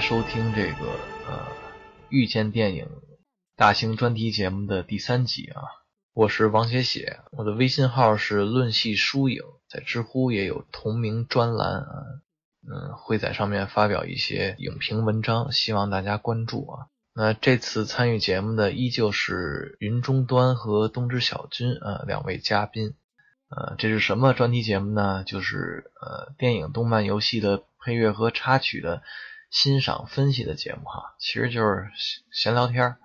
收听这个呃遇见电影大型专题节目的第三集啊，我是王写写，我的微信号是论戏疏影，在知乎也有同名专栏啊，嗯，会在上面发表一些影评文章，希望大家关注啊。那这次参与节目的依旧是云中端和东之小军啊两位嘉宾，呃，这是什么专题节目呢？就是呃电影、动漫、游戏的配乐和插曲的。欣赏分析的节目哈，其实就是闲聊天儿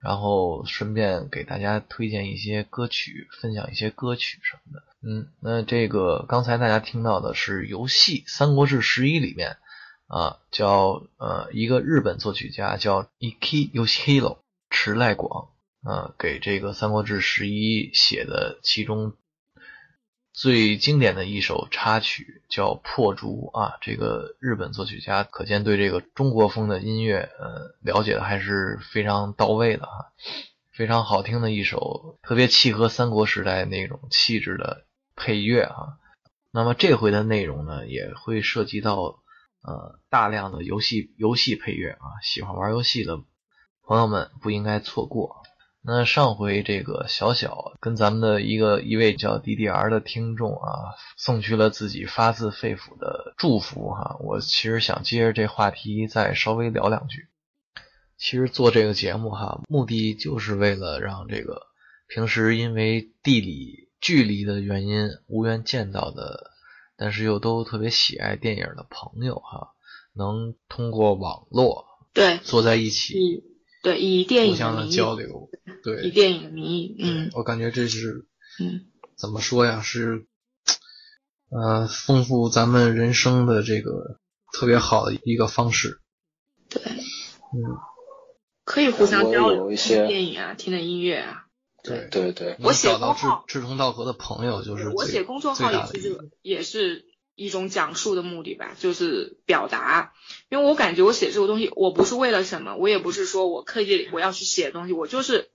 然后顺便给大家推荐一些歌曲，分享一些歌曲什么的。嗯，那这个刚才大家听到的是游戏《三国志十一》里面啊，叫呃一个日本作曲家叫 Iki Yoshihiro 池濑广啊，给这个《三国志十一》写的其中。最经典的一首插曲叫《破竹》啊，这个日本作曲家可见对这个中国风的音乐，呃，了解的还是非常到位的啊，非常好听的一首，特别契合三国时代那种气质的配乐啊。那么这回的内容呢，也会涉及到呃大量的游戏游戏配乐啊，喜欢玩游戏的朋友们不应该错过。那上回这个小小跟咱们的一个一位叫 DDR 的听众啊，送去了自己发自肺腑的祝福哈。我其实想接着这话题再稍微聊两句。其实做这个节目哈，目的就是为了让这个平时因为地理距离的原因无缘见到的，但是又都特别喜爱电影的朋友哈，能通过网络对坐在一起。对，以电影互相的交流，对，以电影的名义，嗯，我感觉这是，嗯，怎么说呀？是，呃，丰富咱们人生的这个特别好的一个方式。对，嗯，可以互相交流一些电影啊，听的音乐啊。对对对，我写公号志同道合的朋友就是我写公众号也是这个，也是。一种讲述的目的吧，就是表达。因为我感觉我写这个东西，我不是为了什么，我也不是说我刻意我要去写东西，我就是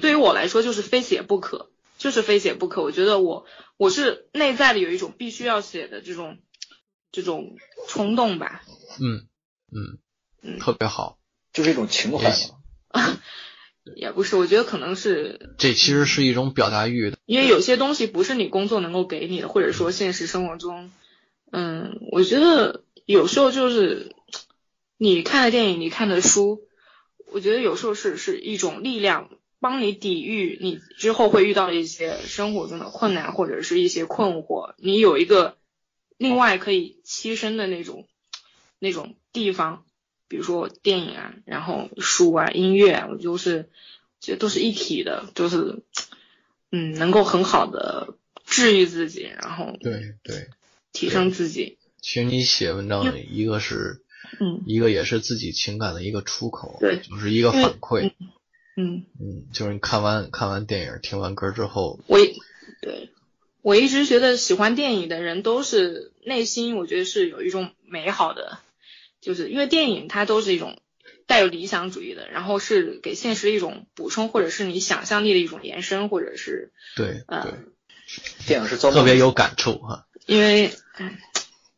对于我来说就是非写不可，就是非写不可。我觉得我我是内在的有一种必须要写的这种这种冲动吧。嗯嗯嗯，特别好，就是一种情怀。也不是，我觉得可能是这其实是一种表达欲的，因为有些东西不是你工作能够给你的，或者说现实生活中。嗯，我觉得有时候就是你看的电影，你看的书，我觉得有时候是是一种力量，帮你抵御你之后会遇到的一些生活中的困难或者是一些困惑。你有一个另外可以栖身的那种那种地方，比如说电影啊，然后书啊，音乐啊，我就是觉得都是一体的，就是嗯，能够很好的治愈自己，然后对对。提升自己。其实你写文章，一个是，嗯，一个也是自己情感的一个出口，对，就是一个反馈，嗯嗯，就是你看完看完电影，听完歌之后，我对我一直觉得喜欢电影的人都是内心，我觉得是有一种美好的，就是因为电影它都是一种带有理想主义的，然后是给现实一种补充，或者是你想象力的一种延伸，或者是对呃，电影是特别有感触哈。因为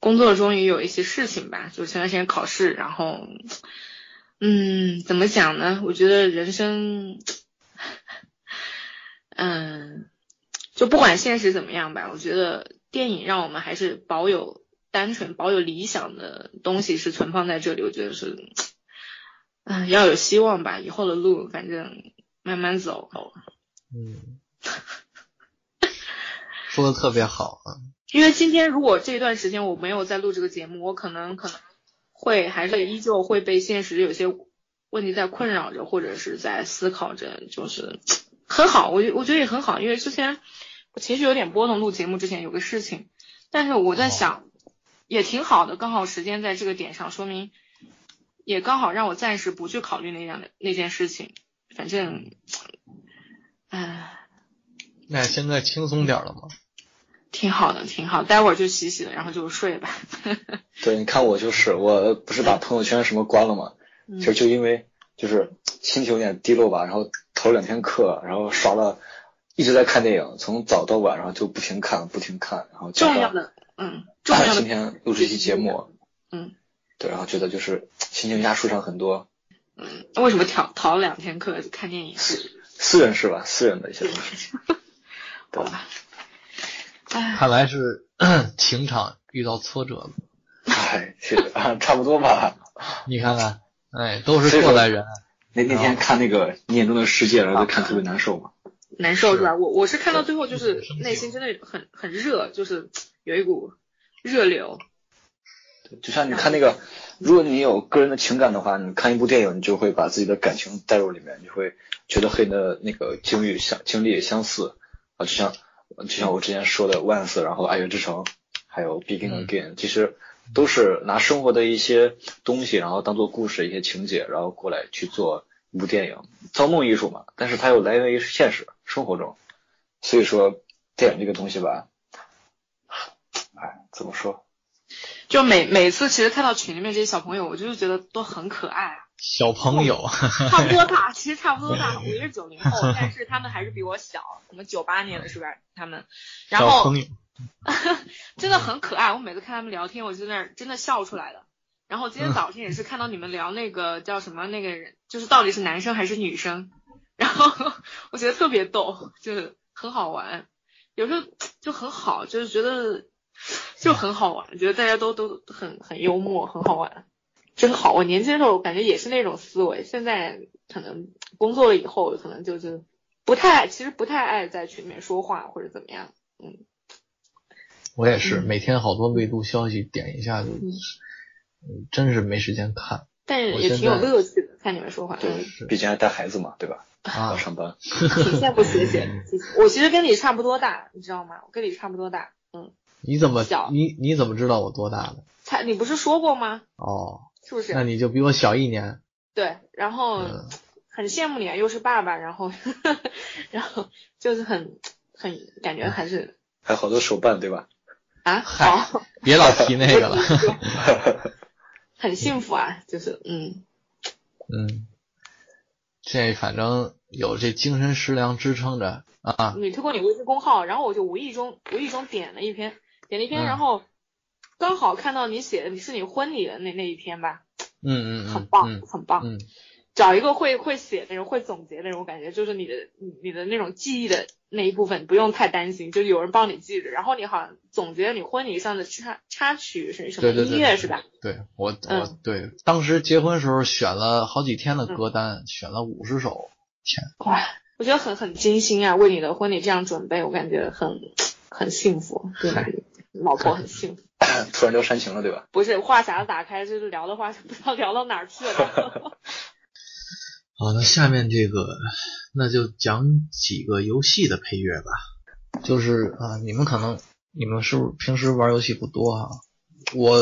工作中也有一些事情吧，就前段时间考试，然后，嗯，怎么讲呢？我觉得人生，嗯，就不管现实怎么样吧，我觉得电影让我们还是保有单纯、保有理想的东西是存放在这里。我觉得是，嗯，要有希望吧。以后的路，反正慢慢走。嗯，说的特别好啊。因为今天如果这段时间我没有在录这个节目，我可能可能会还是依旧会被现实有些问题在困扰着，或者是在思考着，就是很好，我我觉得也很好，因为之前我情绪有点波动，录节目之前有个事情，但是我在想也挺好的，刚好时间在这个点上，说明也刚好让我暂时不去考虑那样的那件事情，反正，唉，那现在轻松点了吗？挺好的，挺好。待会儿就洗洗了，然后就睡吧。对，你看我就是，我不是把朋友圈什么关了吗？其实就因为就是心情有点低落吧，然后逃两天课，然后刷了，一直在看电影，从早到晚，然后就不停看，不停看，然后重要的，嗯，重要的。今天录这期节目，嗯，对，然后觉得就是心情一下舒畅很多。嗯，为什么逃逃了两天课看电影？私私人是吧？私人的一些东西。对吧。看来是 情场遇到挫折了。哎，是啊，差不多吧。你看看，哎，都是过来人。那那天看那个你眼中的世界，然后就看特别难受嘛。难受是吧？我我是看到最后就是内心真的很很热，就是有一股热流。就像你看那个，如果你有个人的情感的话，你看一部电影，你就会把自己的感情带入里面，你会觉得和你的那个经历相经历也相似啊，就像就像我之前说的《，Once，》，然后《爱乐之城》，还有《Begin Again》，其实都是拿生活的一些东西，然后当做故事一些情节，然后过来去做一部电影，造梦艺术嘛。但是它又来源于现实生活中，所以说电影这个东西吧，哎，怎么说？就每每次其实看到群里面这些小朋友，我就是觉得都很可爱。小朋友，差不多大，其实差不多大。我也是九零后，但是他们还是比我小，我们九八年的是吧？他们，然后 真的很可爱。我每次看他们聊天，我就在那真的笑出来了。然后今天早上也是看到你们聊那个 叫什么那个人，就是到底是男生还是女生，然后我觉得特别逗，就是很好玩，有时候就很好，就是觉得。就很好玩，觉得大家都都很很幽默，很好玩，真好。我年轻的时候感觉也是那种思维，现在可能工作了以后，可能就是不太，其实不太爱在群里面说话或者怎么样。嗯，我也是，每天好多未读消息，点一下就，真是没时间看。但是也挺有乐趣的，看你们说话。对，毕竟还带孩子嘛，对吧？啊，上班。挺羡慕学姐，我其实跟你差不多大，你知道吗？我跟你差不多大，嗯。你怎么你你怎么知道我多大的？才你不是说过吗？哦，是不是？那你就比我小一年。对，然后很羡慕你啊，又是爸爸，然后 然后就是很很感觉还是还好多手办对吧？啊，好，别老提那个了。很幸福啊，就是嗯嗯，这反正有这精神食粮支撑着。啊！你推过你微信公号，然后我就无意中无意中点了一篇，点了一篇，然后刚好看到你写的你是你婚礼的那那一篇吧？嗯嗯很棒，很棒。嗯，找一个会会写的人，会总结的人，我感觉就是你的你你的那种记忆的那一部分不用太担心，就是有人帮你记着。然后你好像总结你婚礼上的插插曲是什么音乐是吧？对我我对当时结婚时候选了好几天的歌单，选了五十首，天哇！我觉得很很精心啊，为你的婚礼这样准备，我感觉很很幸福，对老婆很幸福。突然聊煽情了，对吧？不是，话匣子打开就是聊的话，不知道聊到哪儿去了。好，那下面这个那就讲几个游戏的配乐吧。就是啊，你们可能你们是不是平时玩游戏不多啊？我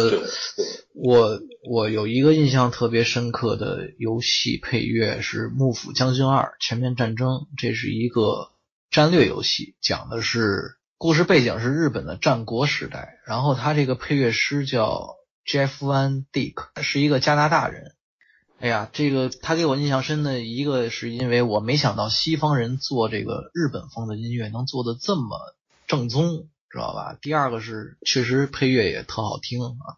我我有一个印象特别深刻的游戏配乐是《幕府将军二：全面战争》，这是一个战略游戏，讲的是故事背景是日本的战国时代。然后他这个配乐师叫 Jeff Van Dyke，是一个加拿大人。哎呀，这个他给我印象深的一个是因为我没想到西方人做这个日本风的音乐能做的这么正宗。知道吧？第二个是确实配乐也特好听啊。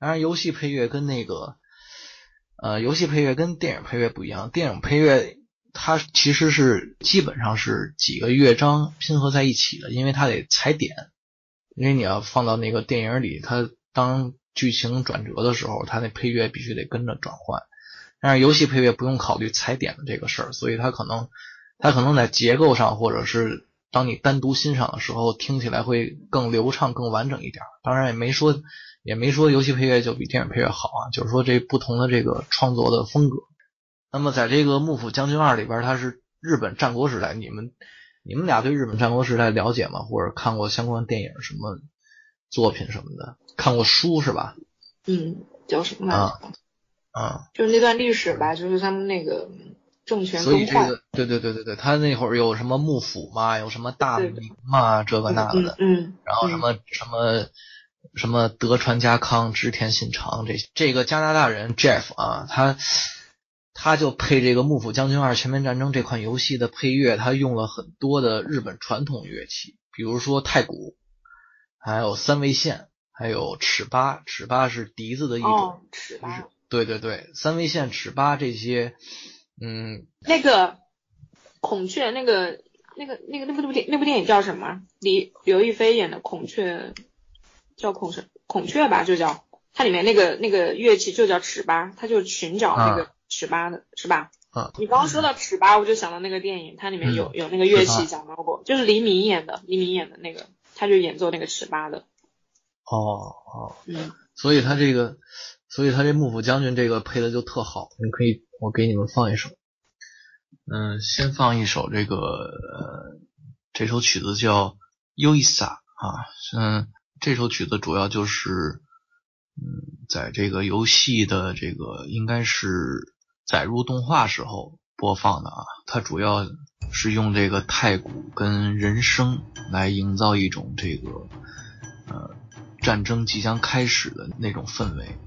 当然，游戏配乐跟那个呃，游戏配乐跟电影配乐不一样。电影配乐它其实是基本上是几个乐章拼合在一起的，因为它得踩点。因为你要放到那个电影里，它当剧情转折的时候，它那配乐必须得跟着转换。但是游戏配乐不用考虑踩点的这个事儿，所以它可能它可能在结构上或者是。当你单独欣赏的时候，听起来会更流畅、更完整一点。当然也没说，也没说游戏配乐就比电影配乐好啊，就是说这不同的这个创作的风格。那么在这个《幕府将军二》里边，它是日本战国时代。你们你们俩对日本战国时代了解吗？或者看过相关电影、什么作品什么的？看过书是吧？嗯，叫什么？啊啊，就是那段历史吧，就是他们那个。政权所以这个对对对对对，他那会儿有什么幕府嘛，有什么大明嘛，这个那个的，嗯，然后什么什么什么德川家康、织田信长这这个加拿大人 Jeff 啊，他他就配这个《幕府将军二：全面战争》这款游戏的配乐，他用了很多的日本传统乐器，比如说太鼓，还有三味线，还有尺八，尺八是笛子的一种，哦，尺八，对对对，三味线、尺八这些，嗯，那个孔雀，那个那个那个那部那部电那部电影叫什么？李刘亦菲演的孔雀，叫孔雀孔雀吧，就叫。它里面那个那个乐器就叫尺八，它就寻找那个尺八的，是吧？啊，你刚刚说到尺八，我就想到那个电影，它里面有有那个乐器讲到过，就是黎明演的，黎明演的那个，他就演奏那个尺八的。哦哦，嗯，所以他这个，所以他这幕府将军这个配的就特好，你可以，我给你们放一首，嗯，先放一首这个，呃，这首曲子叫《优伊萨》啊，嗯，这首曲子主要就是，嗯，在这个游戏的这个应该是载入动画时候播放的啊，它主要是用这个太鼓跟人声来营造一种这个，呃。战争即将开始的那种氛围。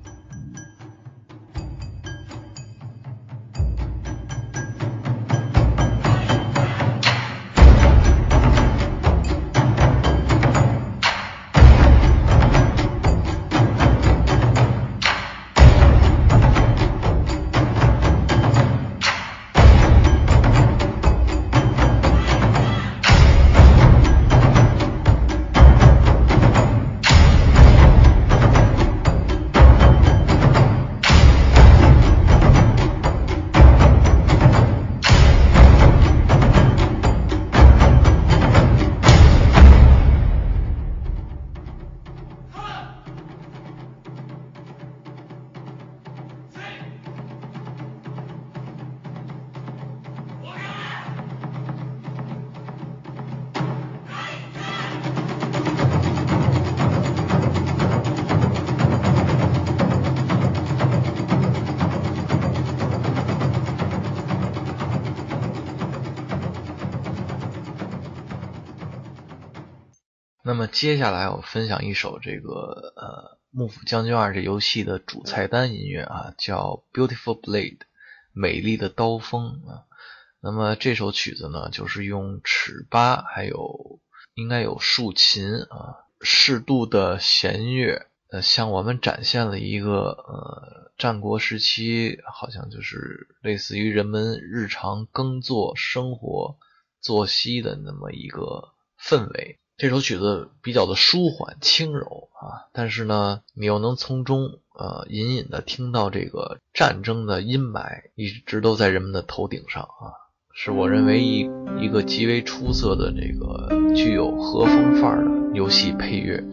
接下来我分享一首这个呃《幕府将军二》这游戏的主菜单音乐啊，叫《Beautiful Blade》，美丽的刀锋啊。那么这首曲子呢，就是用尺八，还有应该有竖琴啊，适度的弦乐，呃，向我们展现了一个呃战国时期，好像就是类似于人们日常耕作、生活、作息的那么一个氛围。这首曲子比较的舒缓轻柔啊，但是呢，你又能从中呃隐隐的听到这个战争的阴霾一直都在人们的头顶上啊，是我认为一一个极为出色的这个具有和风范儿的游戏配乐。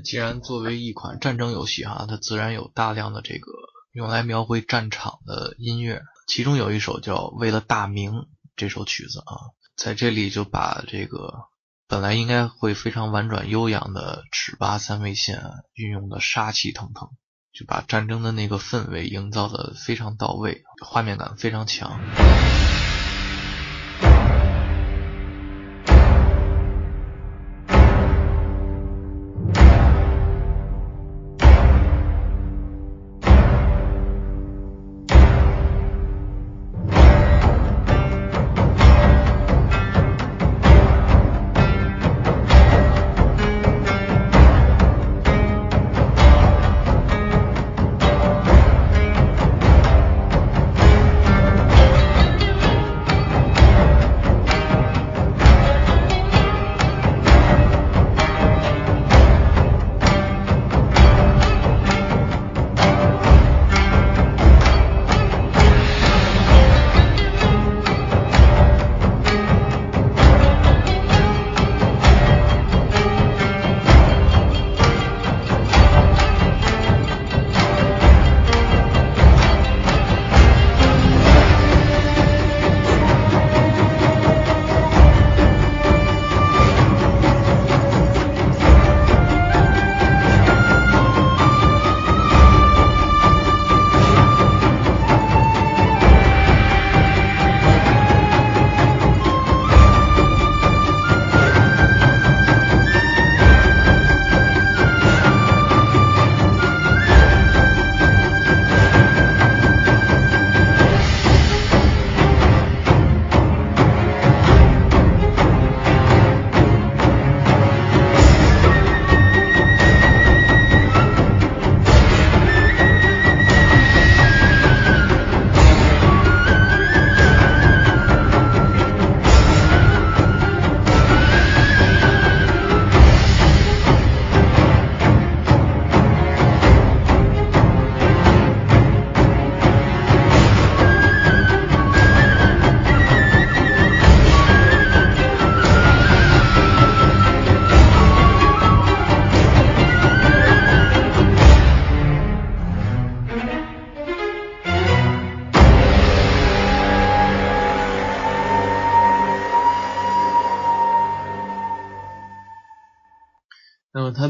既然作为一款战争游戏哈，它自然有大量的这个用来描绘战场的音乐，其中有一首叫《为了大明》这首曲子啊，在这里就把这个本来应该会非常婉转悠扬的尺八三味线运用的杀气腾腾，就把战争的那个氛围营造的非常到位，画面感非常强。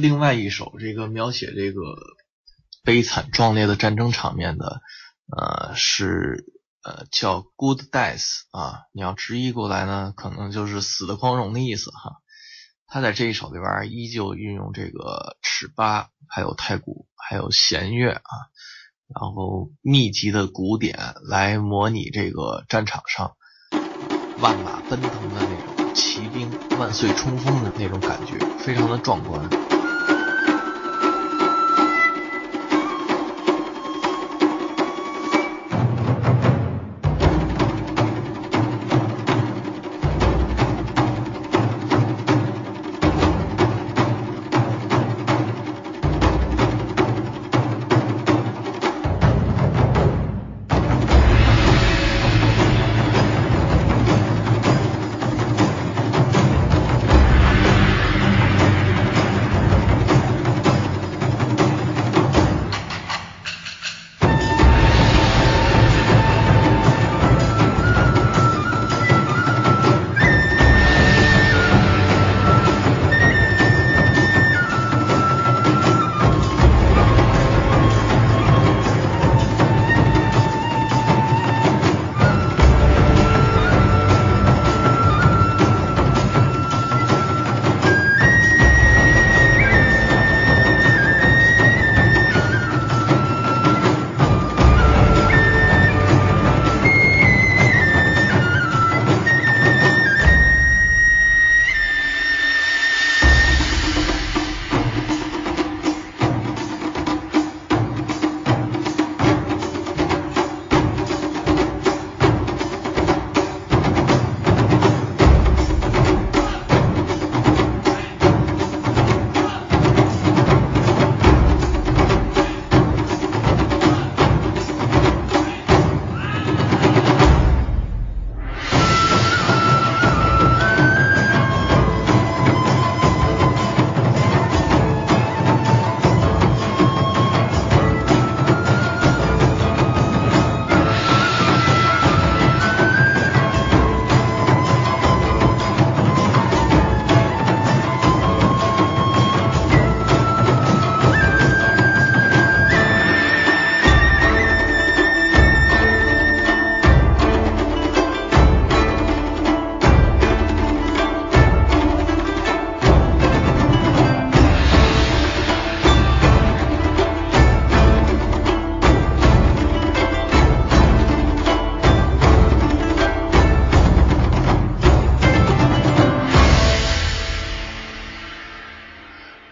另外一首这个描写这个悲惨壮烈的战争场面的，呃，是呃叫 Good Death 啊，你要直译过来呢，可能就是死的光荣的意思哈。他在这一首里边依旧运用这个尺八，还有太鼓，还有弦乐啊，然后密集的鼓点来模拟这个战场上万马奔腾的那种。骑兵万岁冲锋的那种感觉，非常的壮观。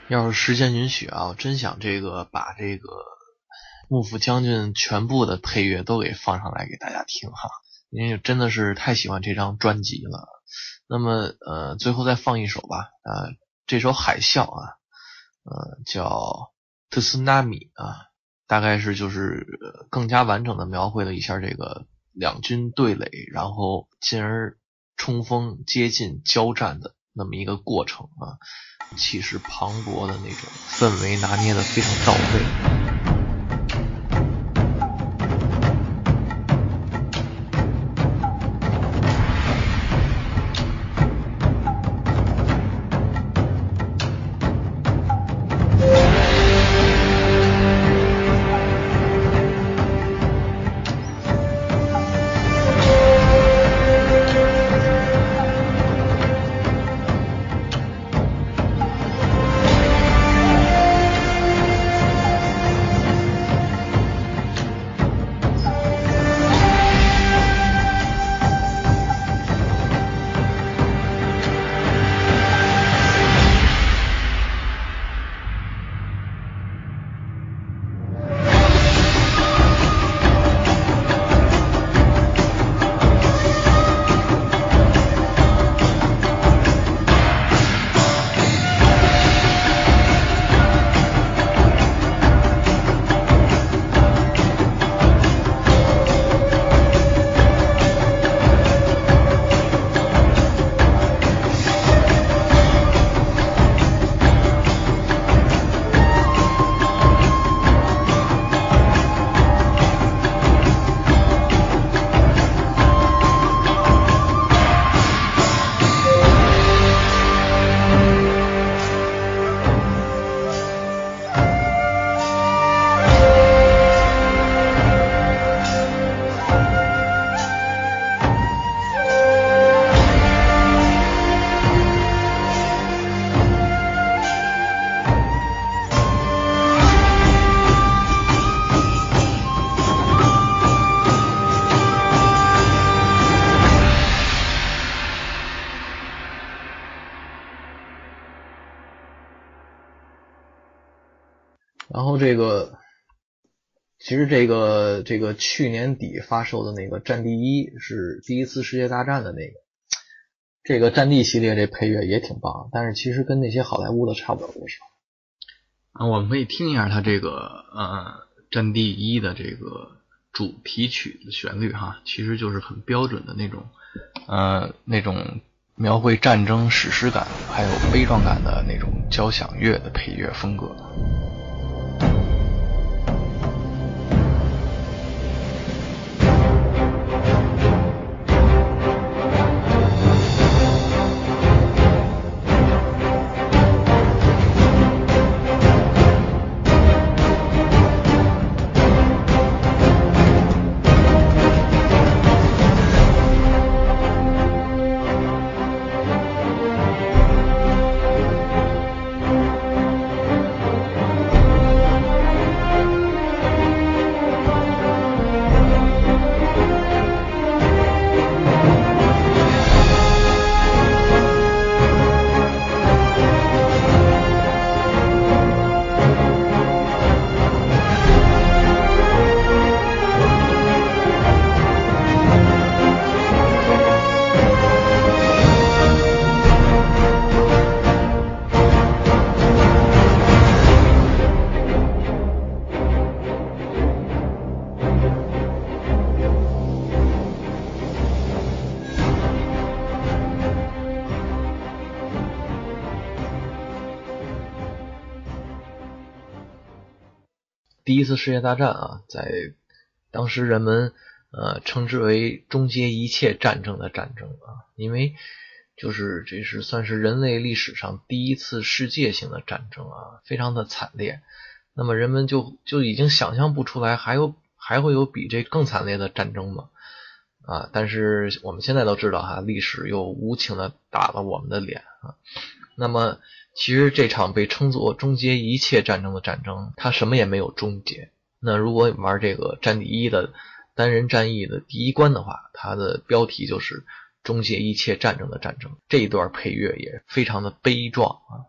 要是时间允许啊，我真想这个把这个幕府将军全部的配乐都给放上来给大家听哈，因为真的是太喜欢这张专辑了。那么呃，最后再放一首吧，呃，这首《海啸》啊，呃，叫《Tsunami》啊，大概是就是更加完整的描绘了一下这个两军对垒，然后进而冲锋接近交战的那么一个过程啊。气势磅礴的那种氛围拿捏的非常到位。其实这个这个去年底发售的那个《战地一》是第一次世界大战的那个，这个《战地》系列这配乐也挺棒，但是其实跟那些好莱坞的差不了多少。啊，我们可以听一下它这个呃《战地一》的这个主题曲的旋律哈，其实就是很标准的那种呃那种描绘战争史诗感还有悲壮感的那种交响乐的配乐风格。世界大战啊，在当时人们呃称之为终结一切战争的战争啊，因为就是这是算是人类历史上第一次世界性的战争啊，非常的惨烈。那么人们就就已经想象不出来还有还会有比这更惨烈的战争吗？啊，但是我们现在都知道哈，历史又无情的打了我们的脸啊。那么。其实这场被称作终结一切战争的战争，它什么也没有终结。那如果玩这个《战地一》的单人战役的第一关的话，它的标题就是“终结一切战争的战争”。这一段配乐也非常的悲壮啊。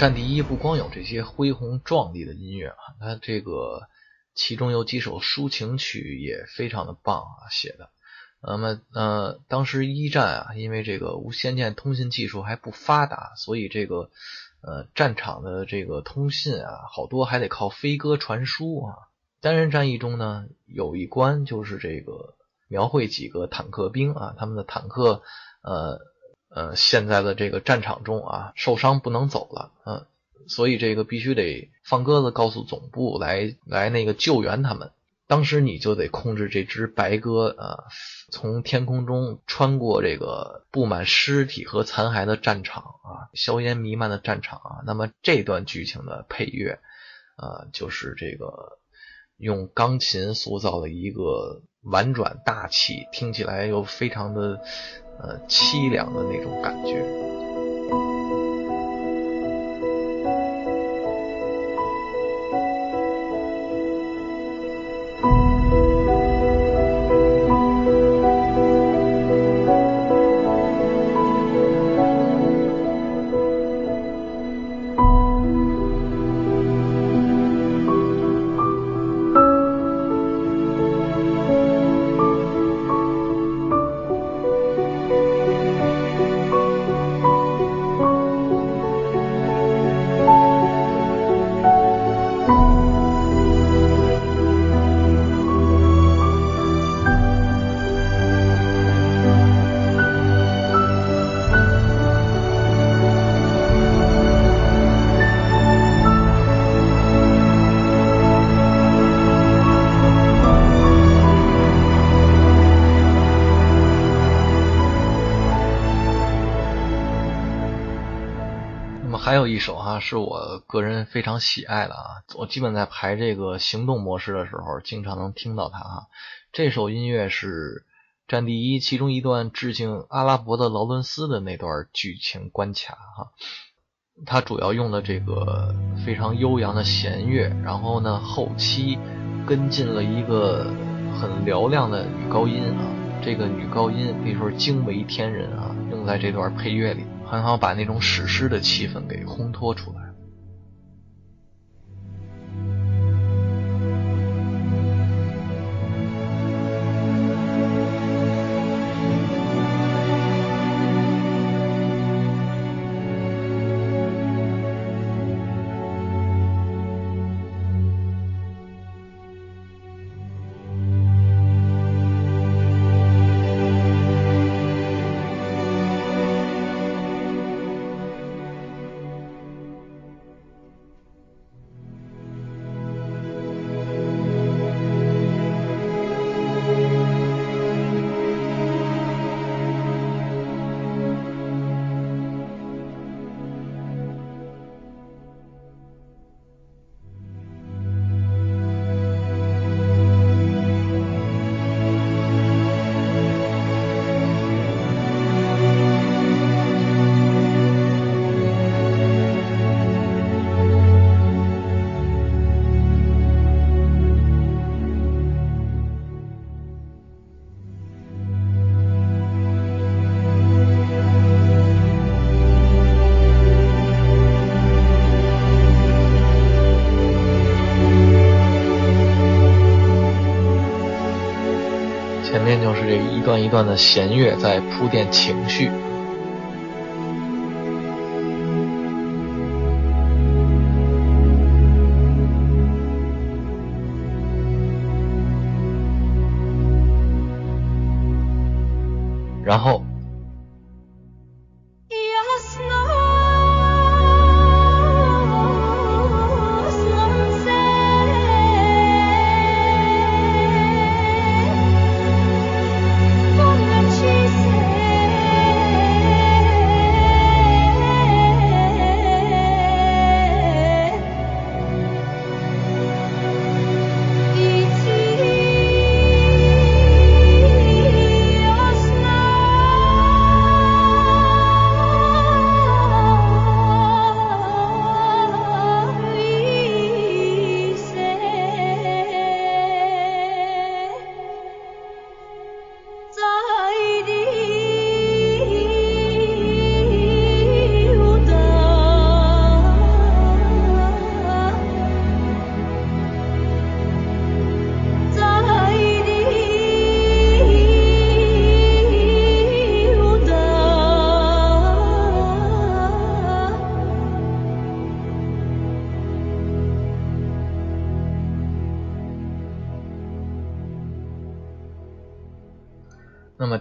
战地一不光有这些恢宏壮丽的音乐啊，它这个其中有几首抒情曲也非常的棒啊，写的。那么呃，当时一战啊，因为这个无线电通信技术还不发达，所以这个呃战场的这个通信啊，好多还得靠飞鸽传书啊。单人战役中呢，有一关就是这个描绘几个坦克兵啊，他们的坦克呃。呃，现在的这个战场中啊，受伤不能走了，嗯，所以这个必须得放鸽子，告诉总部来来那个救援他们。当时你就得控制这只白鸽啊，从天空中穿过这个布满尸体和残骸的战场啊，硝烟弥漫的战场啊。那么这段剧情的配乐，呃，就是这个用钢琴塑造了一个婉转大气，听起来又非常的。呃，凄凉的那种感觉。是我个人非常喜爱的啊，我基本在排这个行动模式的时候，经常能听到它哈。这首音乐是《战地一》其中一段致敬阿拉伯的劳伦斯的那段剧情关卡哈。它主要用了这个非常悠扬的弦乐，然后呢后期跟进了一个很嘹亮的女高音啊，这个女高音可以说惊为天人啊，用在这段配乐里。很好，把那种史诗的气氛给烘托出来。段的弦乐在铺垫情绪，然后。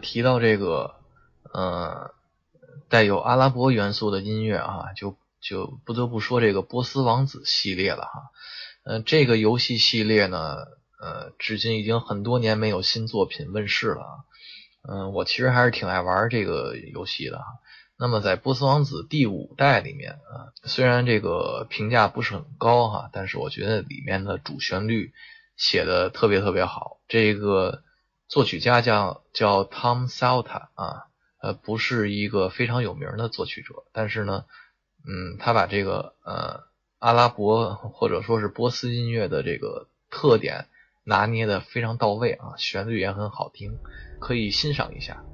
提到这个，呃，带有阿拉伯元素的音乐啊，就就不得不说这个波斯王子系列了哈。呃，这个游戏系列呢，呃，至今已经很多年没有新作品问世了。嗯，我其实还是挺爱玩这个游戏的哈。那么在波斯王子第五代里面啊，虽然这个评价不是很高哈，但是我觉得里面的主旋律写的特别特别好。这个作曲家叫叫 Tom Salta 啊，呃，不是一个非常有名的作曲者，但是呢，嗯，他把这个呃阿拉伯或者说是波斯音乐的这个特点拿捏的非常到位啊，旋律也很好听，可以欣赏一下。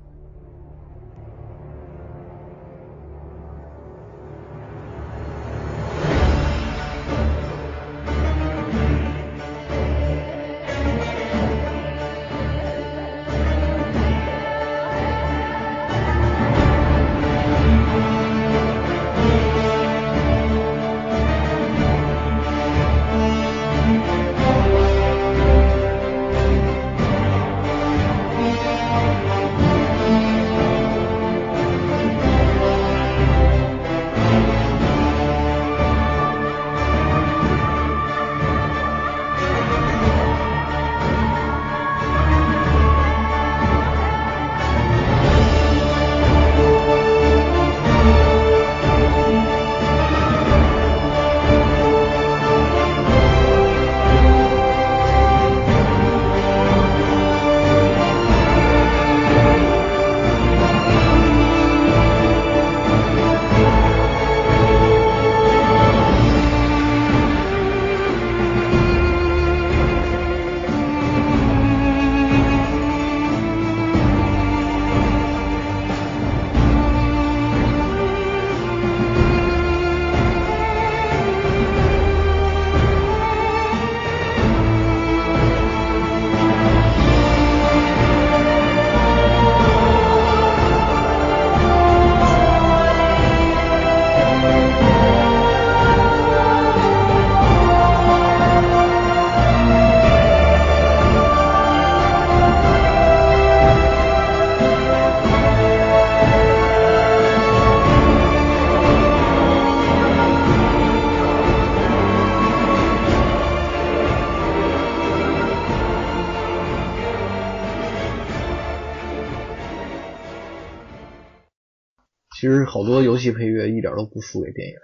好多游戏配乐一点都不输给电影。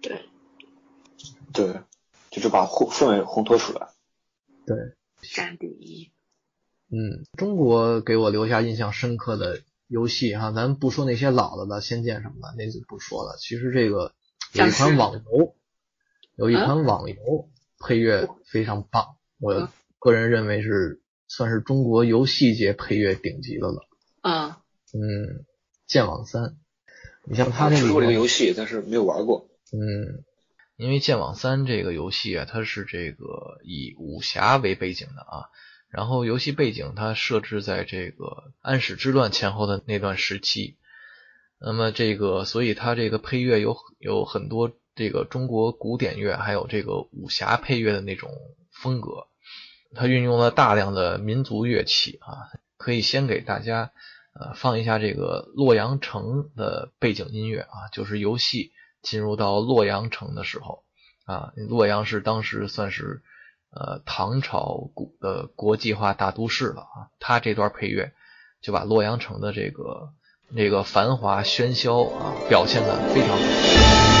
对，对，就是把氛氛围烘托出来。对，占第一。嗯，中国给我留下印象深刻的游戏哈，咱不说那些老的了，《仙剑》什么的，那就不说了。其实这个有一款网游，有一款网游配乐非常棒，我个人认为是算是中国游戏界配乐顶级的了。啊。嗯。剑网三，你像他那个，这个游戏，但是没有玩过。嗯，因为剑网三这个游戏啊，它是这个以武侠为背景的啊，然后游戏背景它设置在这个安史之乱前后的那段时期，那么这个，所以它这个配乐有有很多这个中国古典乐，还有这个武侠配乐的那种风格，它运用了大量的民族乐器啊，可以先给大家。呃，放一下这个洛阳城的背景音乐啊，就是游戏进入到洛阳城的时候啊，洛阳是当时算是呃唐朝古的国际化大都市了啊，它这段配乐就把洛阳城的这个那个繁华喧嚣啊表现的非常好。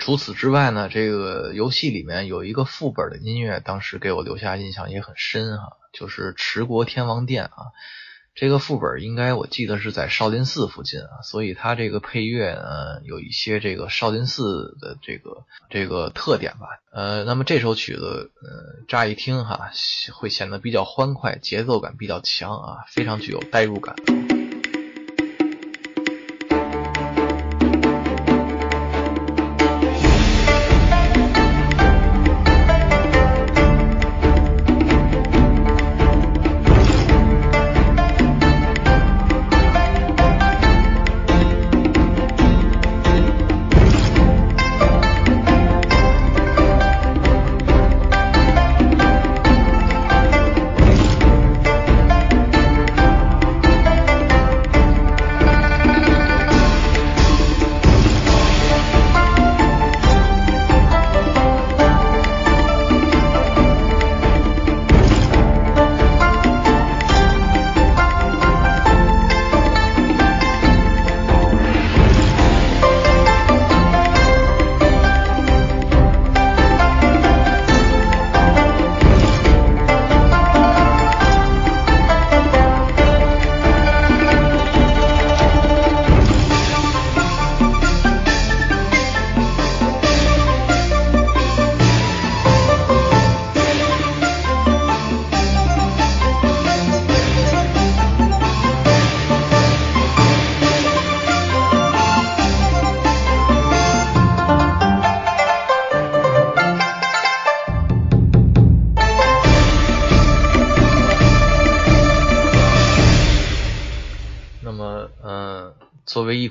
除此之外呢，这个游戏里面有一个副本的音乐，当时给我留下印象也很深哈，就是《持国天王殿》啊。这个副本应该我记得是在少林寺附近啊，所以它这个配乐呢有一些这个少林寺的这个这个特点吧。呃，那么这首曲子，呃，乍一听哈，会显得比较欢快，节奏感比较强啊，非常具有代入感。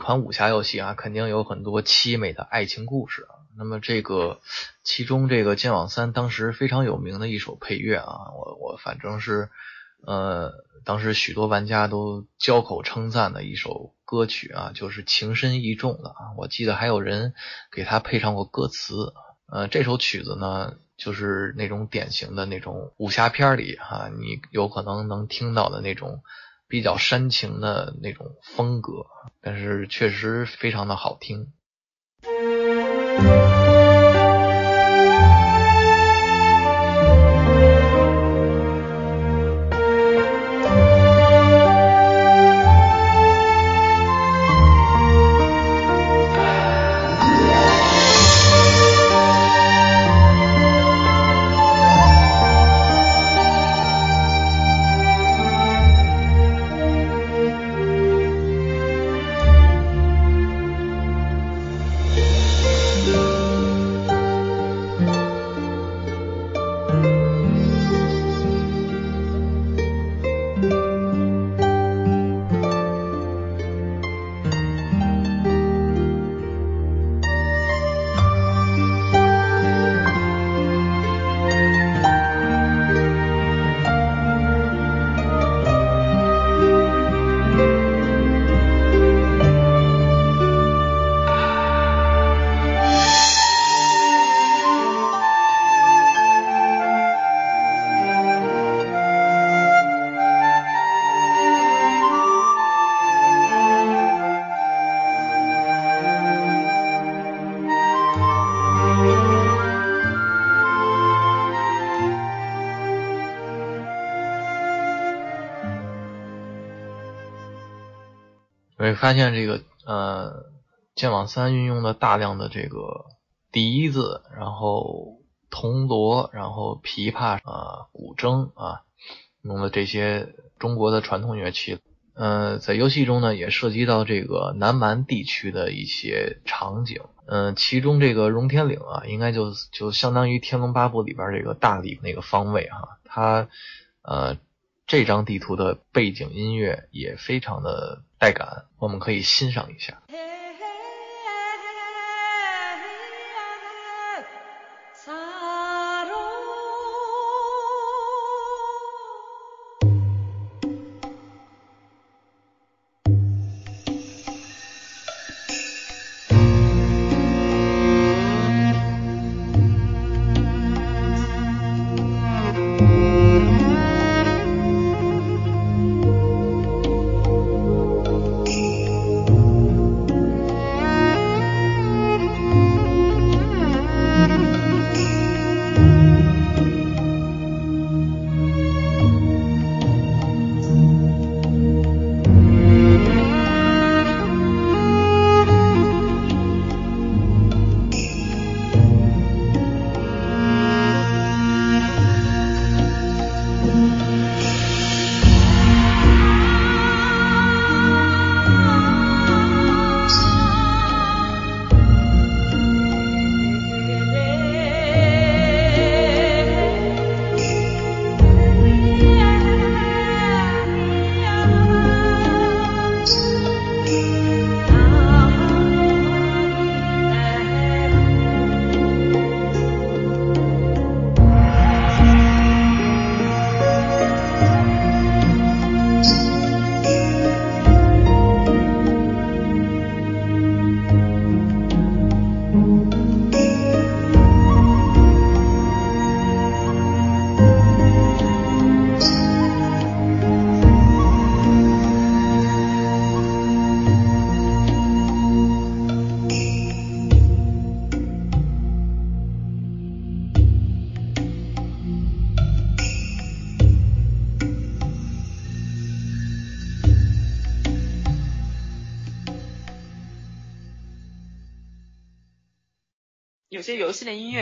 款武侠游戏啊，肯定有很多凄美的爱情故事啊。那么这个其中这个《剑网三》当时非常有名的一首配乐啊，我我反正是呃，当时许多玩家都交口称赞的一首歌曲啊，就是情深意重的啊。我记得还有人给他配上过歌词。呃，这首曲子呢，就是那种典型的那种武侠片里哈，你有可能能听到的那种。比较煽情的那种风格，但是确实非常的好听。发现这个呃，剑网三运用了大量的这个笛子，然后铜锣，然后琵琶啊，古筝啊，用了这些中国的传统乐器。呃，在游戏中呢，也涉及到这个南蛮地区的一些场景。嗯，其中这个荣天岭啊，应该就就相当于《天龙八部》里边这个大理那个方位哈，它呃。这张地图的背景音乐也非常的带感，我们可以欣赏一下。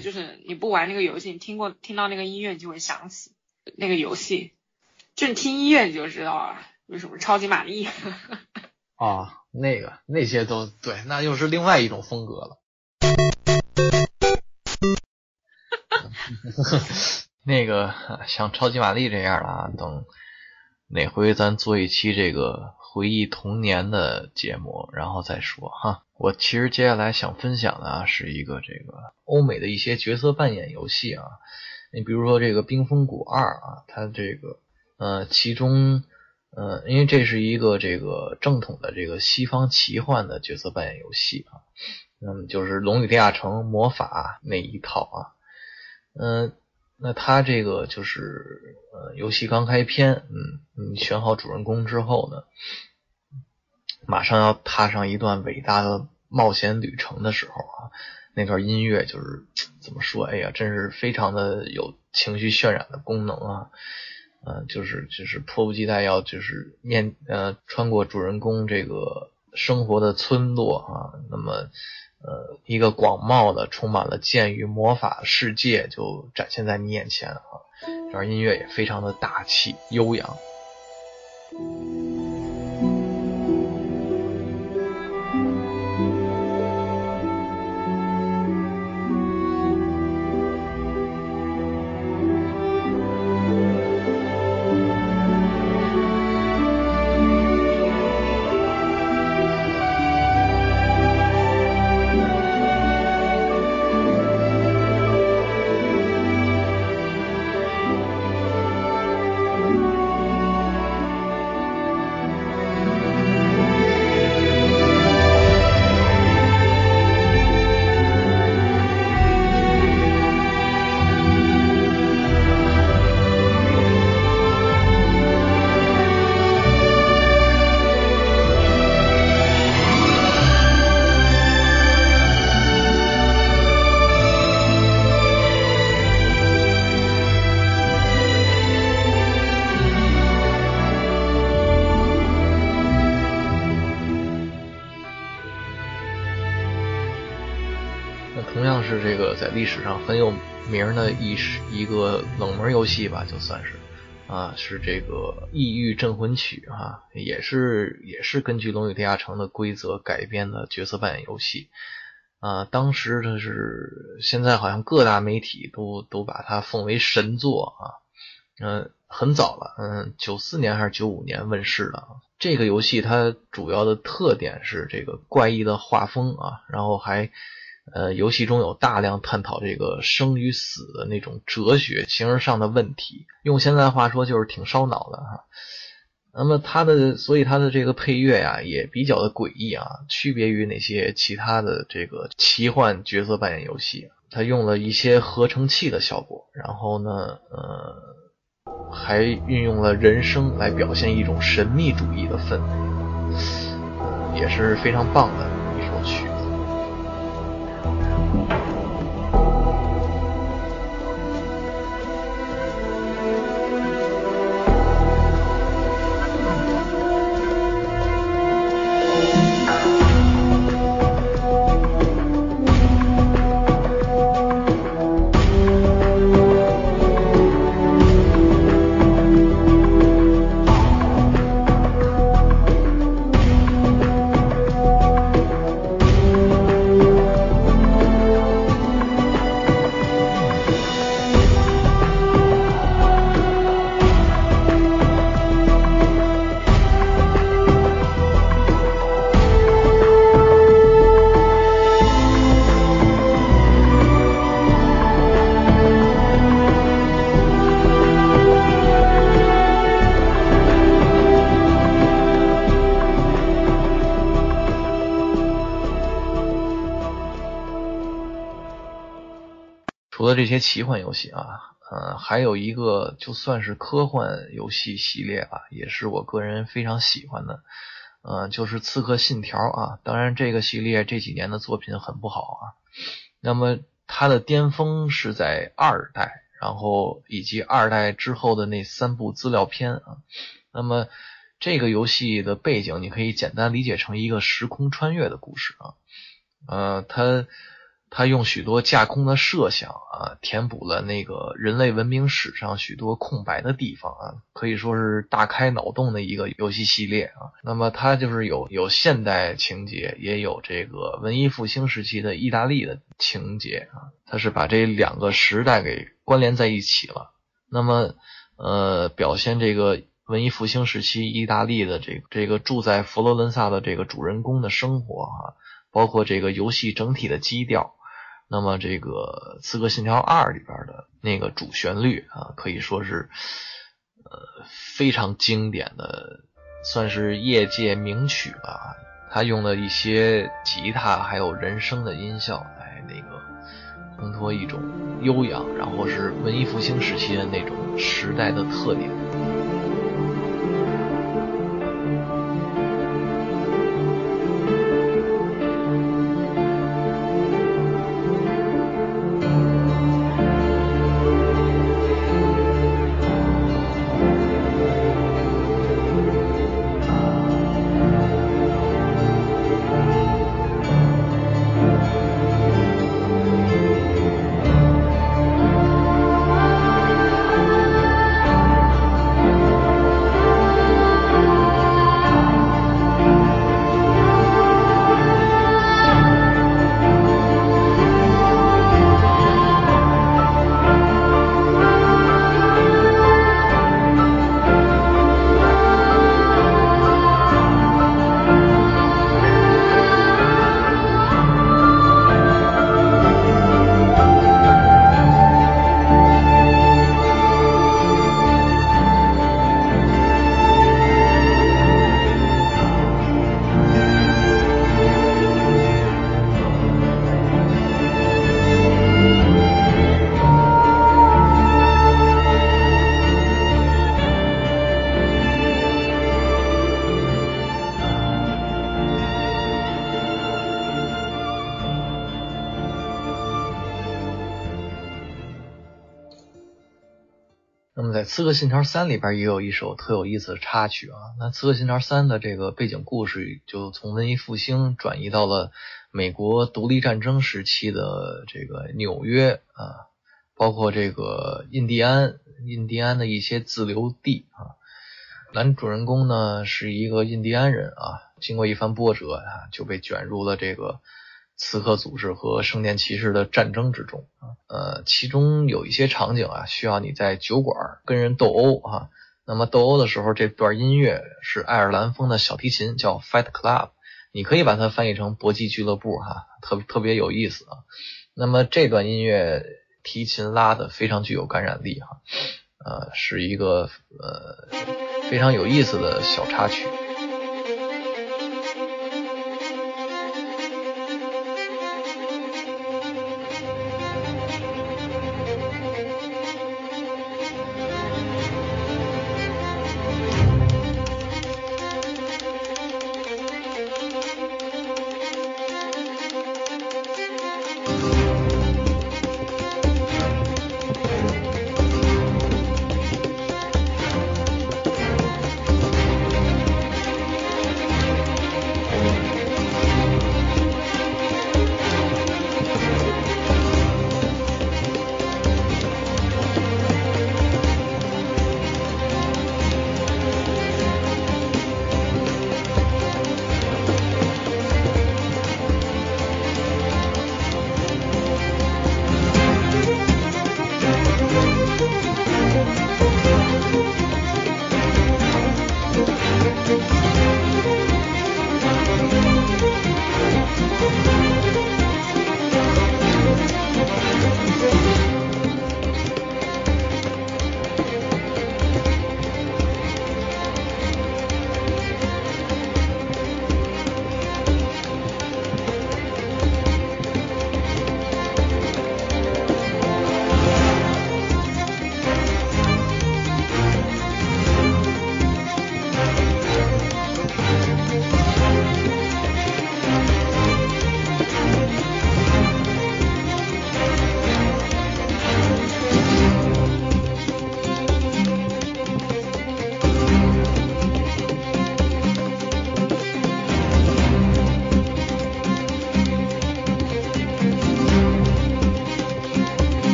就是你不玩那个游戏，你听过听到那个音乐，你就会想起那个游戏。就你听音乐你就知道啊，为什么超级玛丽。啊，那个那些都对，那又是另外一种风格了。那个像超级玛丽这样的啊，等哪回咱做一期这个回忆童年的节目，然后再说哈。我其实接下来想分享的啊，是一个这个欧美的一些角色扮演游戏啊。你比如说这个《冰封谷二》啊，它这个呃，其中呃，因为这是一个这个正统的这个西方奇幻的角色扮演游戏啊，那么就是《龙与地下城》魔法那一套啊，嗯。那他这个就是呃，游戏刚开篇，嗯，你选好主人公之后呢，马上要踏上一段伟大的冒险旅程的时候啊，那段音乐就是怎么说？哎呀，真是非常的有情绪渲染的功能啊，嗯，就是就是迫不及待要就是面呃穿过主人公这个生活的村落啊，那么。呃，一个广袤的、充满了剑与魔法的世界就展现在你眼前啊！这段音乐也非常的大气悠扬。是这个《异域镇魂曲》哈，也是也是根据《龙与地下城》的规则改编的角色扮演游戏啊。当时它是现在好像各大媒体都都把它奉为神作啊。嗯，很早了，嗯，九四年还是九五年问世的。这个游戏它主要的特点是这个怪异的画风啊，然后还。呃，游戏中有大量探讨这个生与死的那种哲学、形而上的问题，用现在话说就是挺烧脑的哈。那么它的，所以它的这个配乐呀也比较的诡异啊，区别于那些其他的这个奇幻角色扮演游戏，它用了一些合成器的效果，然后呢，呃，还运用了人声来表现一种神秘主义的氛围，也是非常棒的面。一些奇幻游戏啊，嗯，还有一个就算是科幻游戏系列吧，也是我个人非常喜欢的，嗯，就是《刺客信条》啊。当然，这个系列这几年的作品很不好啊。那么它的巅峰是在二代，然后以及二代之后的那三部资料片啊。那么这个游戏的背景，你可以简单理解成一个时空穿越的故事啊。呃，它。他用许多架空的设想啊，填补了那个人类文明史上许多空白的地方啊，可以说是大开脑洞的一个游戏系列啊。那么它就是有有现代情节，也有这个文艺复兴时期的意大利的情节啊。它是把这两个时代给关联在一起了。那么呃，表现这个文艺复兴时期意大利的这个这个住在佛罗伦萨的这个主人公的生活啊，包括这个游戏整体的基调。那么这个《刺客信条二》里边的那个主旋律啊，可以说是呃非常经典的，算是业界名曲吧。他用的一些吉他还有人声的音效来那个烘托一种悠扬，然后是文艺复兴时期的那种时代的特点。《刺客信条三》里边也有一首特有意思的插曲啊。那《刺客信条三》的这个背景故事就从文艺复兴转移到了美国独立战争时期的这个纽约啊，包括这个印第安、印第安的一些自留地啊。男主人公呢是一个印第安人啊，经过一番波折啊，就被卷入了这个。刺客组织和圣殿骑士的战争之中啊，呃，其中有一些场景啊，需要你在酒馆跟人斗殴啊。那么斗殴的时候，这段音乐是爱尔兰风的小提琴，叫 Fight Club，你可以把它翻译成搏击俱乐部哈，特特别有意思啊。那么这段音乐提琴拉的非常具有感染力哈，呃，是一个呃非常有意思的小插曲。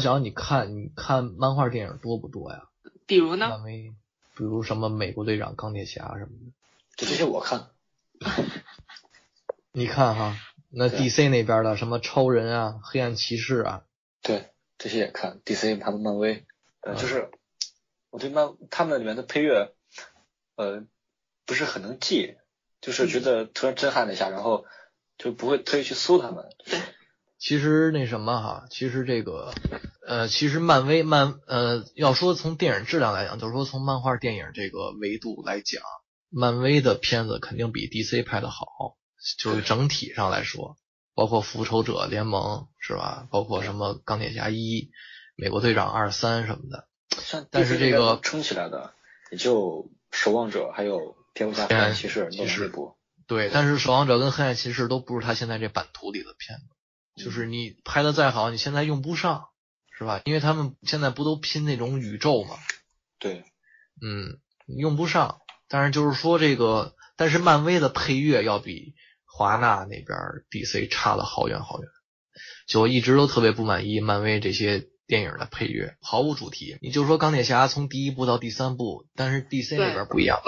小小，你看你看漫画电影多不多呀？比如呢？漫威，比如什么美国队长、钢铁侠什么的。就这些我看。你看哈，那 DC 那边的什么超人啊、黑暗骑士啊，对，这些也看。DC 他们漫威，呃，就是我对漫他们里面的配乐，呃，不是很能记，就是觉得突然震撼了一下，然后就不会特意去搜他们。对。其实那什么哈，其实这个，呃，其实漫威漫呃，要说从电影质量来讲，就是说从漫画电影这个维度来讲，漫威的片子肯定比 DC 拍的好。就是整体上来说，包括复仇者联盟是吧？包括什么钢铁侠一、美国队长二三什么的。但是这个撑起来的也就守望者还有蝙蝠侠、黑暗骑士那一部。对，但是守望者跟黑暗骑士都不是他现在这版图里的片子。就是你拍的再好，你现在用不上，是吧？因为他们现在不都拼那种宇宙嘛。对。嗯，用不上。但是就是说这个，但是漫威的配乐要比。华纳那边 DC 差了好远好远，就一直都特别不满意漫威这些电影的配乐，毫无主题。你就说钢铁侠从第一部到第三部，但是 DC 那边不一样。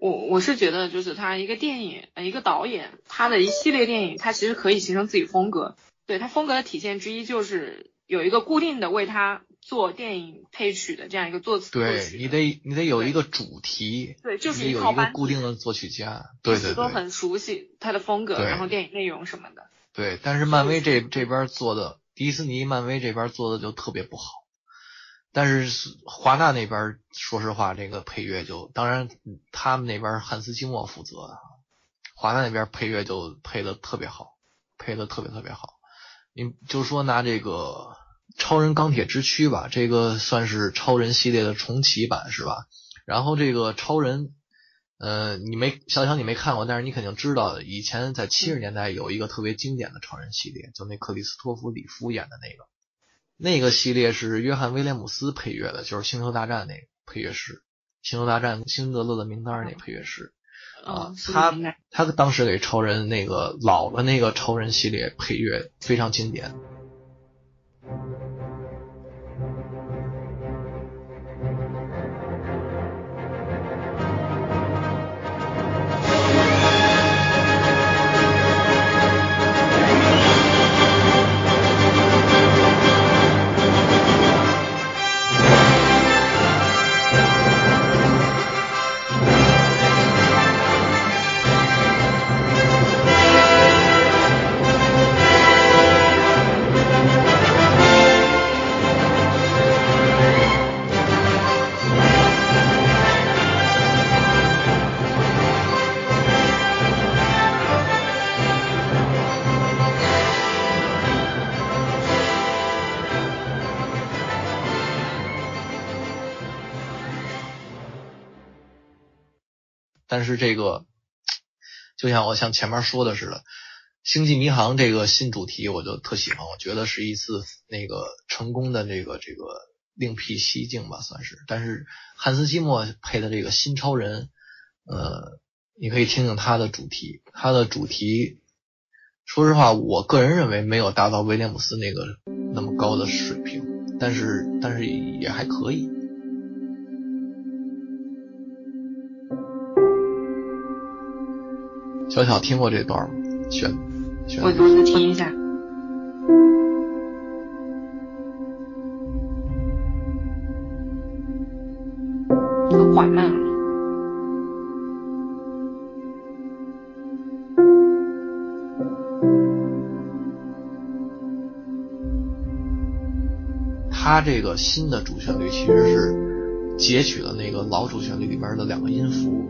我我是觉得，就是他一个电影，一个导演，他的一系列电影，他其实可以形成自己风格。对他风格的体现之一，就是有一个固定的为他。做电影配曲的这样一个作词，对你得你得有一个主题，对，就是有一个固定的作曲家，对对对，都很熟悉他的风格，然后电影内容什么的。对，但是漫威这这边做的，迪士尼漫威这边做的就特别不好。但是华纳那边，说实话，这个配乐就，当然他们那边汉斯季默负责的，华纳那边配乐就配的特别好，配的特别特别好。你就说拿这个。超人钢铁之躯吧，这个算是超人系列的重启版是吧？然后这个超人，呃，你没小小你没看过，但是你肯定知道，以前在七十年代有一个特别经典的超人系列，就那克里斯托弗里夫演的那个，那个系列是约翰威廉姆斯配乐的，就是星球大战那个配乐师，星球大战辛德勒的名单那配乐师啊，他他当时给超人那个老的那个超人系列配乐非常经典。但是这个，就像我像前面说的似的，《星际迷航》这个新主题我就特喜欢，我觉得是一次那个成功的这个这个另辟蹊径吧，算是。但是汉斯季默配的这个新超人，呃，你可以听听他的主题，他的主题，说实话，我个人认为没有达到威廉姆斯那个那么高的水平，但是但是也还可以。小小听过这段吗？选，我读读听一下。很缓慢。他这个新的主旋律其实是截取了那个老主旋律里边的两个音符。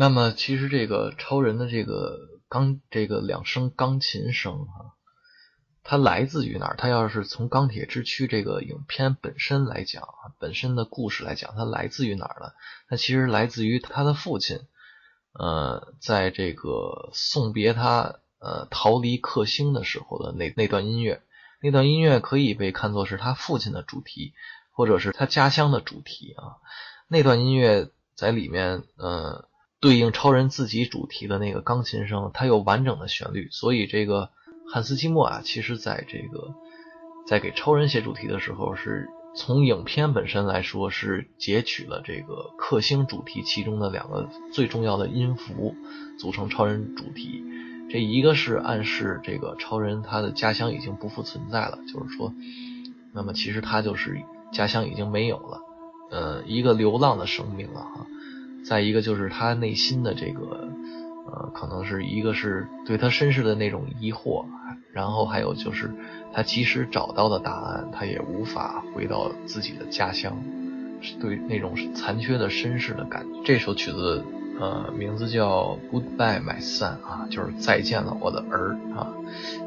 那么其实这个超人的这个钢这个两声钢琴声哈，它来自于哪儿？它要是从钢铁之躯这个影片本身来讲啊，本身的故事来讲，它来自于哪儿呢？它其实来自于他的父亲，呃，在这个送别他呃逃离克星的时候的那那段音乐，那段音乐可以被看作是他父亲的主题，或者是他家乡的主题啊。那段音乐在里面，呃，对应超人自己主题的那个钢琴声，它有完整的旋律，所以这个汉斯季默啊，其实在这个在给超人写主题的时候是。从影片本身来说，是截取了这个克星主题其中的两个最重要的音符，组成超人主题。这一个是暗示这个超人他的家乡已经不复存在了，就是说，那么其实他就是家乡已经没有了，呃，一个流浪的生命了哈。再一个就是他内心的这个，呃，可能是一个是对他身世的那种疑惑，然后还有就是。他即使找到了答案，他也无法回到自己的家乡，对那种残缺的身世的感觉。这首曲子，呃，名字叫《Goodbye My Son》啊，就是再见了我的儿啊，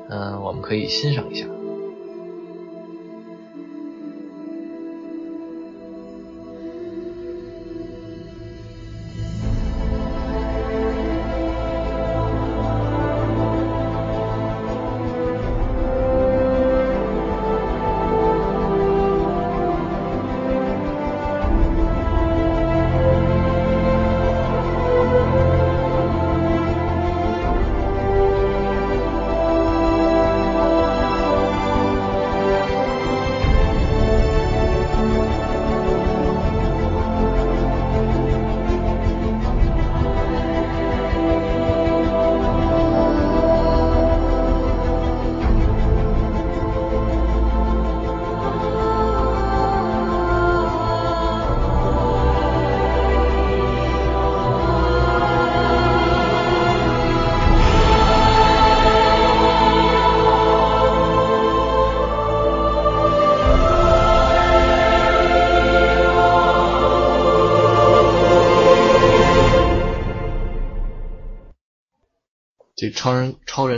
嗯，我们可以欣赏一下。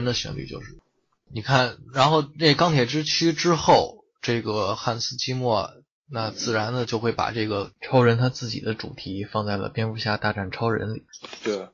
的旋律就是，你看，然后那钢铁之躯之后，这个汉斯基莫那自然的就会把这个超人他自己的主题放在了蝙蝠侠大战超人里。对。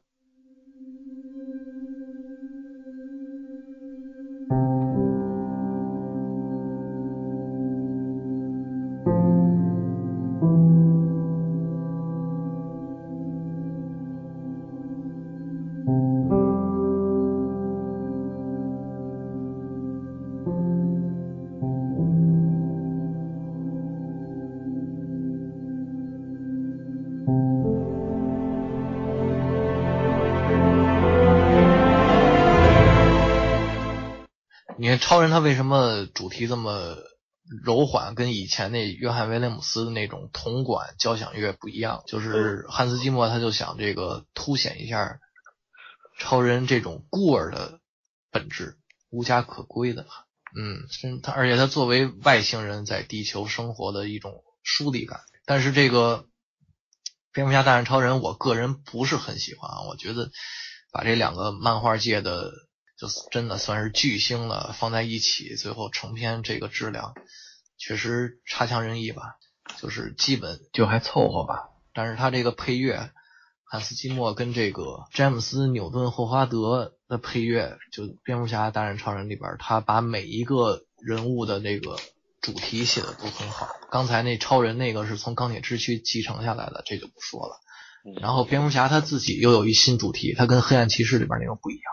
人他为什么主题这么柔缓，跟以前那约翰威廉姆斯的那种铜管交响乐不一样？就是汉斯基默他就想这个凸显一下超人这种孤儿的本质，无家可归的。嗯，他而且他作为外星人在地球生活的一种疏离感。但是这个蝙蝠侠大战超人，我个人不是很喜欢啊，我觉得把这两个漫画界的。就真的算是巨星了，放在一起，最后成片这个质量确实差强人意吧，就是基本就还凑合吧。但是他这个配乐，汉斯季默跟这个詹姆斯纽顿霍华德的配乐，就蝙蝠侠大战超人里边，他把每一个人物的这个主题写的都很好。刚才那超人那个是从钢铁之躯继承下来的，这就不说了。然后蝙蝠侠他自己又有一新主题，他跟黑暗骑士里边那个不一样。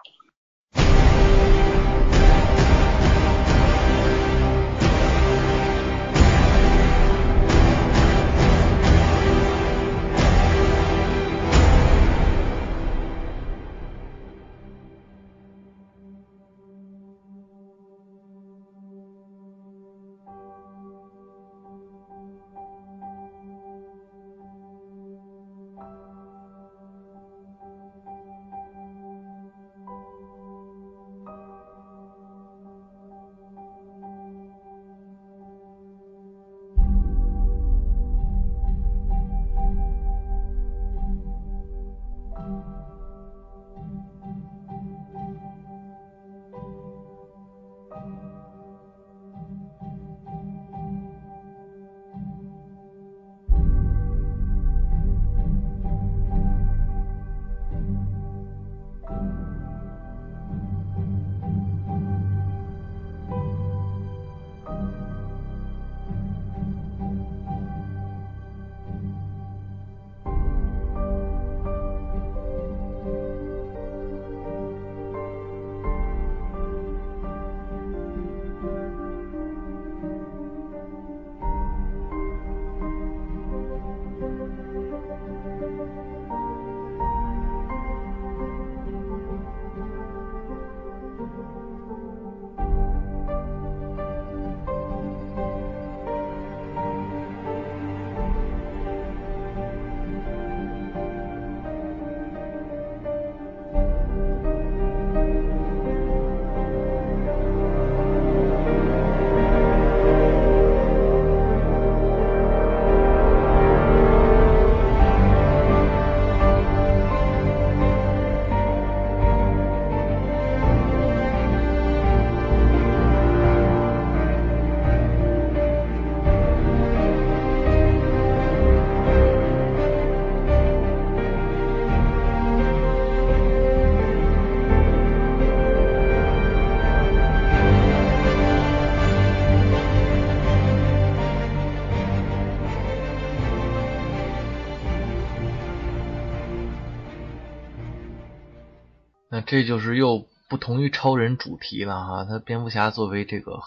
这就是又不同于超人主题了哈。他蝙蝠侠作为这个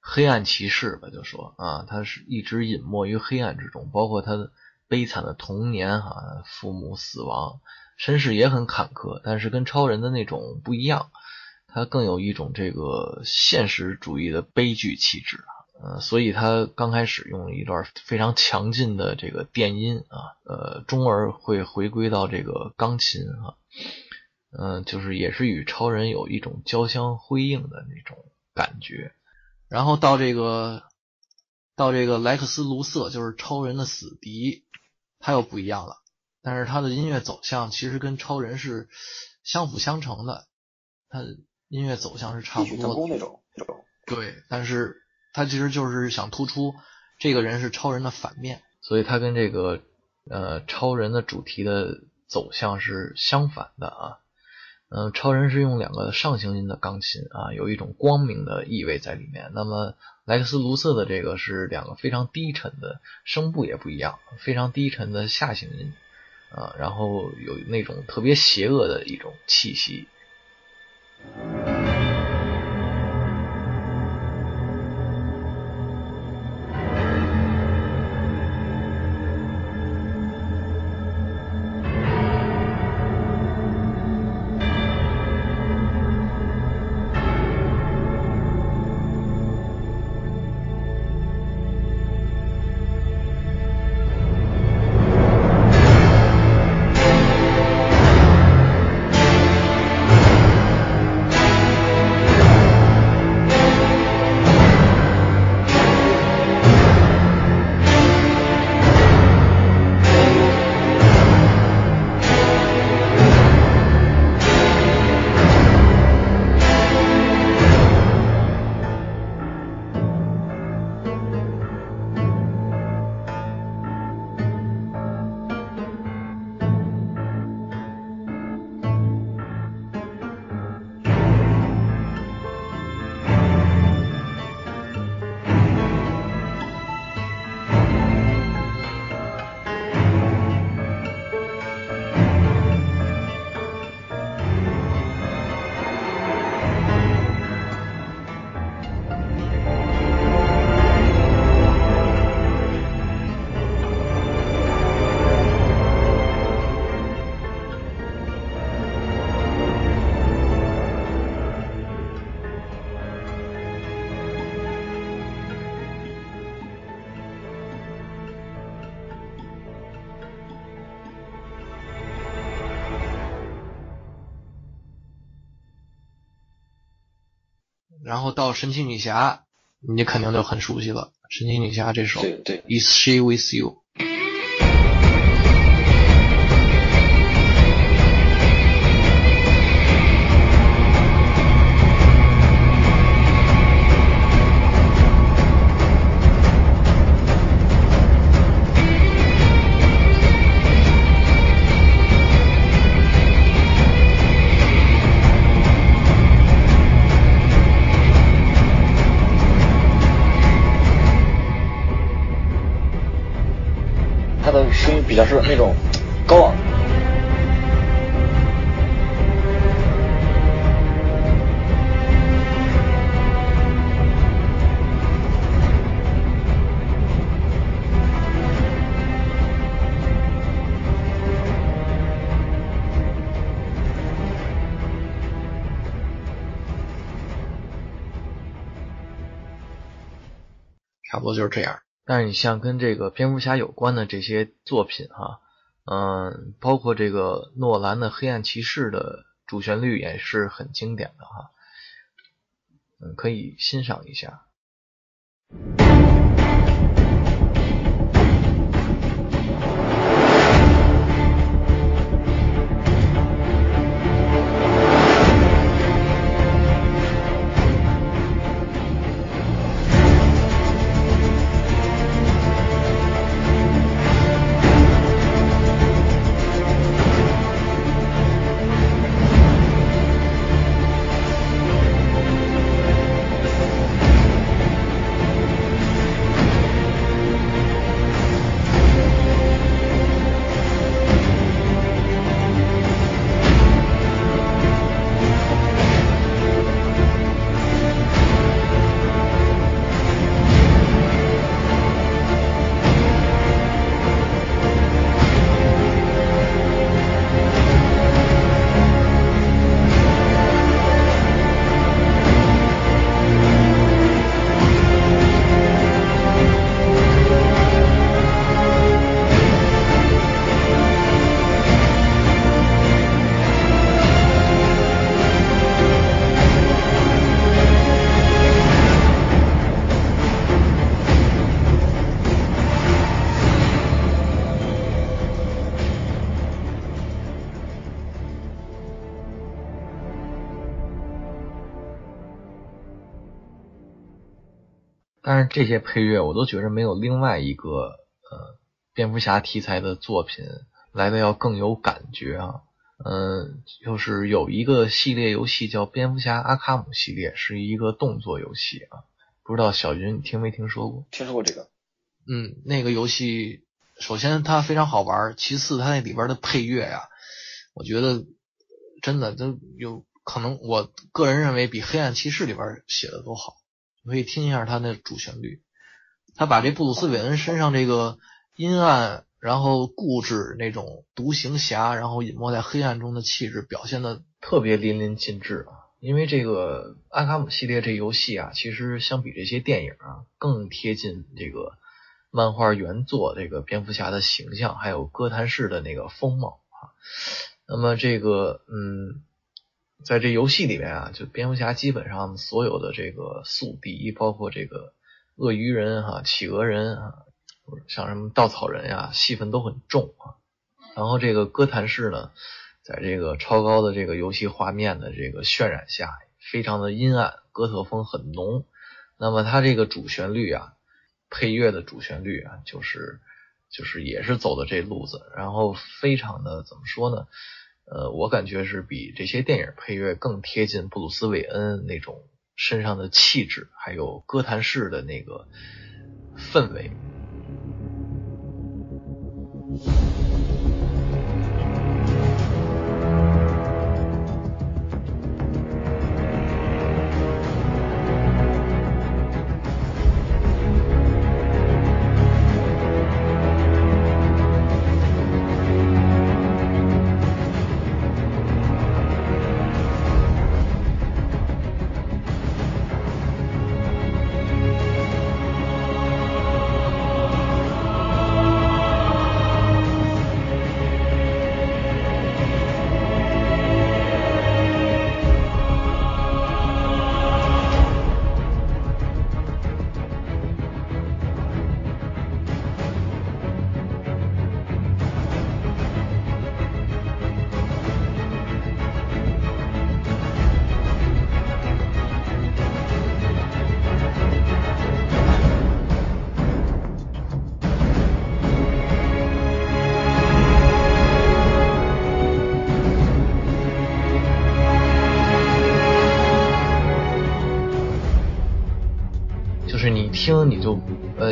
黑暗骑士吧，就说啊，他是一直隐没于黑暗之中，包括他的悲惨的童年哈，父母死亡，身世也很坎坷，但是跟超人的那种不一样，他更有一种这个现实主义的悲剧气质啊。呃，所以他刚开始用了一段非常强劲的这个电音啊，呃，中而会回归到这个钢琴啊，嗯，就是也是与超人有一种交相辉映的那种感觉。然后到这个到这个莱克斯卢瑟，就是超人的死敌，他又不一样了。但是他的音乐走向其实跟超人是相辅相成的，他音乐走向是差不多那种。对，但是。他其实就是想突出这个人是超人的反面，所以他跟这个呃超人的主题的走向是相反的啊。嗯，超人是用两个上行音的钢琴啊，有一种光明的意味在里面。那么莱克斯卢瑟的这个是两个非常低沉的声部也不一样，非常低沉的下行音啊，然后有那种特别邪恶的一种气息。然后到神奇女侠，你肯定就很熟悉了。神奇女侠这首《Is She With You》。较是那种高昂，差不多就是这样。但是你像跟这个蝙蝠侠有关的这些作品哈，嗯，包括这个诺兰的《黑暗骑士》的主旋律也是很经典的哈，嗯，可以欣赏一下。这些配乐我都觉着没有另外一个呃蝙蝠侠题材的作品来的要更有感觉啊。嗯，就是有一个系列游戏叫《蝙蝠侠阿卡姆》系列，是一个动作游戏啊。不知道小云你听没听说过？听说过这个。嗯，那个游戏首先它非常好玩，其次它那里边的配乐呀，我觉得真的都有可能，我个人认为比《黑暗骑士》里边写的都好。你可以听一下它的主旋律，他把这布鲁斯韦恩身上这个阴暗。然后固执那种独行侠，然后隐没在黑暗中的气质表现的特别淋漓尽致啊！因为这个阿卡姆系列这游戏啊，其实相比这些电影啊，更贴近这个漫画原作这个蝙蝠侠的形象，还有哥谭市的那个风貌啊。那么这个嗯，在这游戏里面啊，就蝙蝠侠基本上所有的这个宿敌，包括这个鳄鱼人哈、企鹅人啊。像什么稻草人呀，戏份都很重啊。然后这个哥谭市呢，在这个超高的这个游戏画面的这个渲染下，非常的阴暗，哥特风很浓。那么它这个主旋律啊，配乐的主旋律啊，就是就是也是走的这路子，然后非常的怎么说呢？呃，我感觉是比这些电影配乐更贴近布鲁斯韦恩那种身上的气质，还有哥谭市的那个氛围。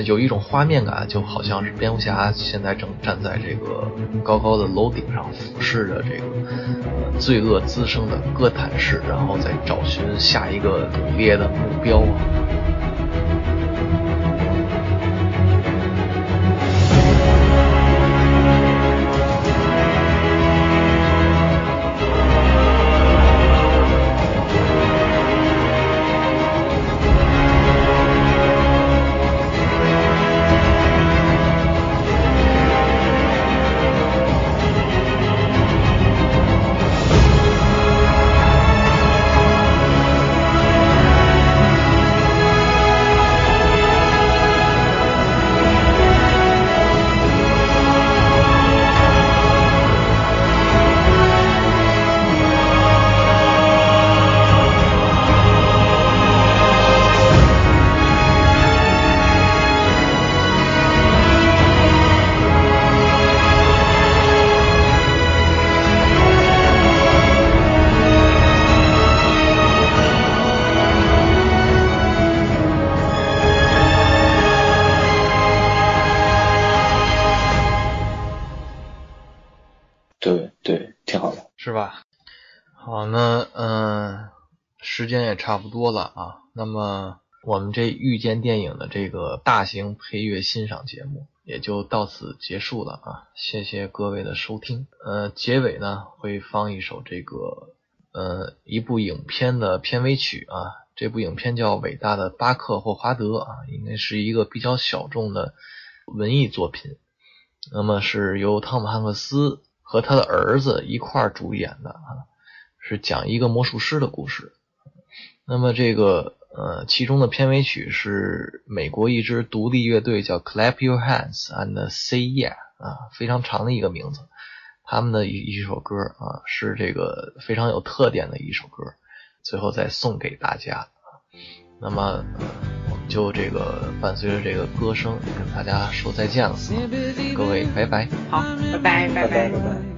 有一种画面感，就好像是蝙蝠侠现在正站在这个高高的楼顶上俯视着这个罪恶滋生的哥谭市，然后再找寻下一个猎的目标。差不多了啊，那么我们这遇见电影的这个大型配乐欣赏节目也就到此结束了啊，谢谢各位的收听。呃，结尾呢会放一首这个呃一部影片的片尾曲啊，这部影片叫《伟大的巴克霍华德》啊，应该是一个比较小众的文艺作品，那么是由汤姆汉克斯和他的儿子一块儿主演的啊，是讲一个魔术师的故事。那么这个呃，其中的片尾曲是美国一支独立乐队叫 Clap Your Hands and Say Yeah 啊，非常长的一个名字。他们的一一首歌啊，是这个非常有特点的一首歌，最后再送给大家。那么呃我们。就这个伴随着这个歌声跟大家说再见了，各位拜拜。好，拜拜拜拜拜拜。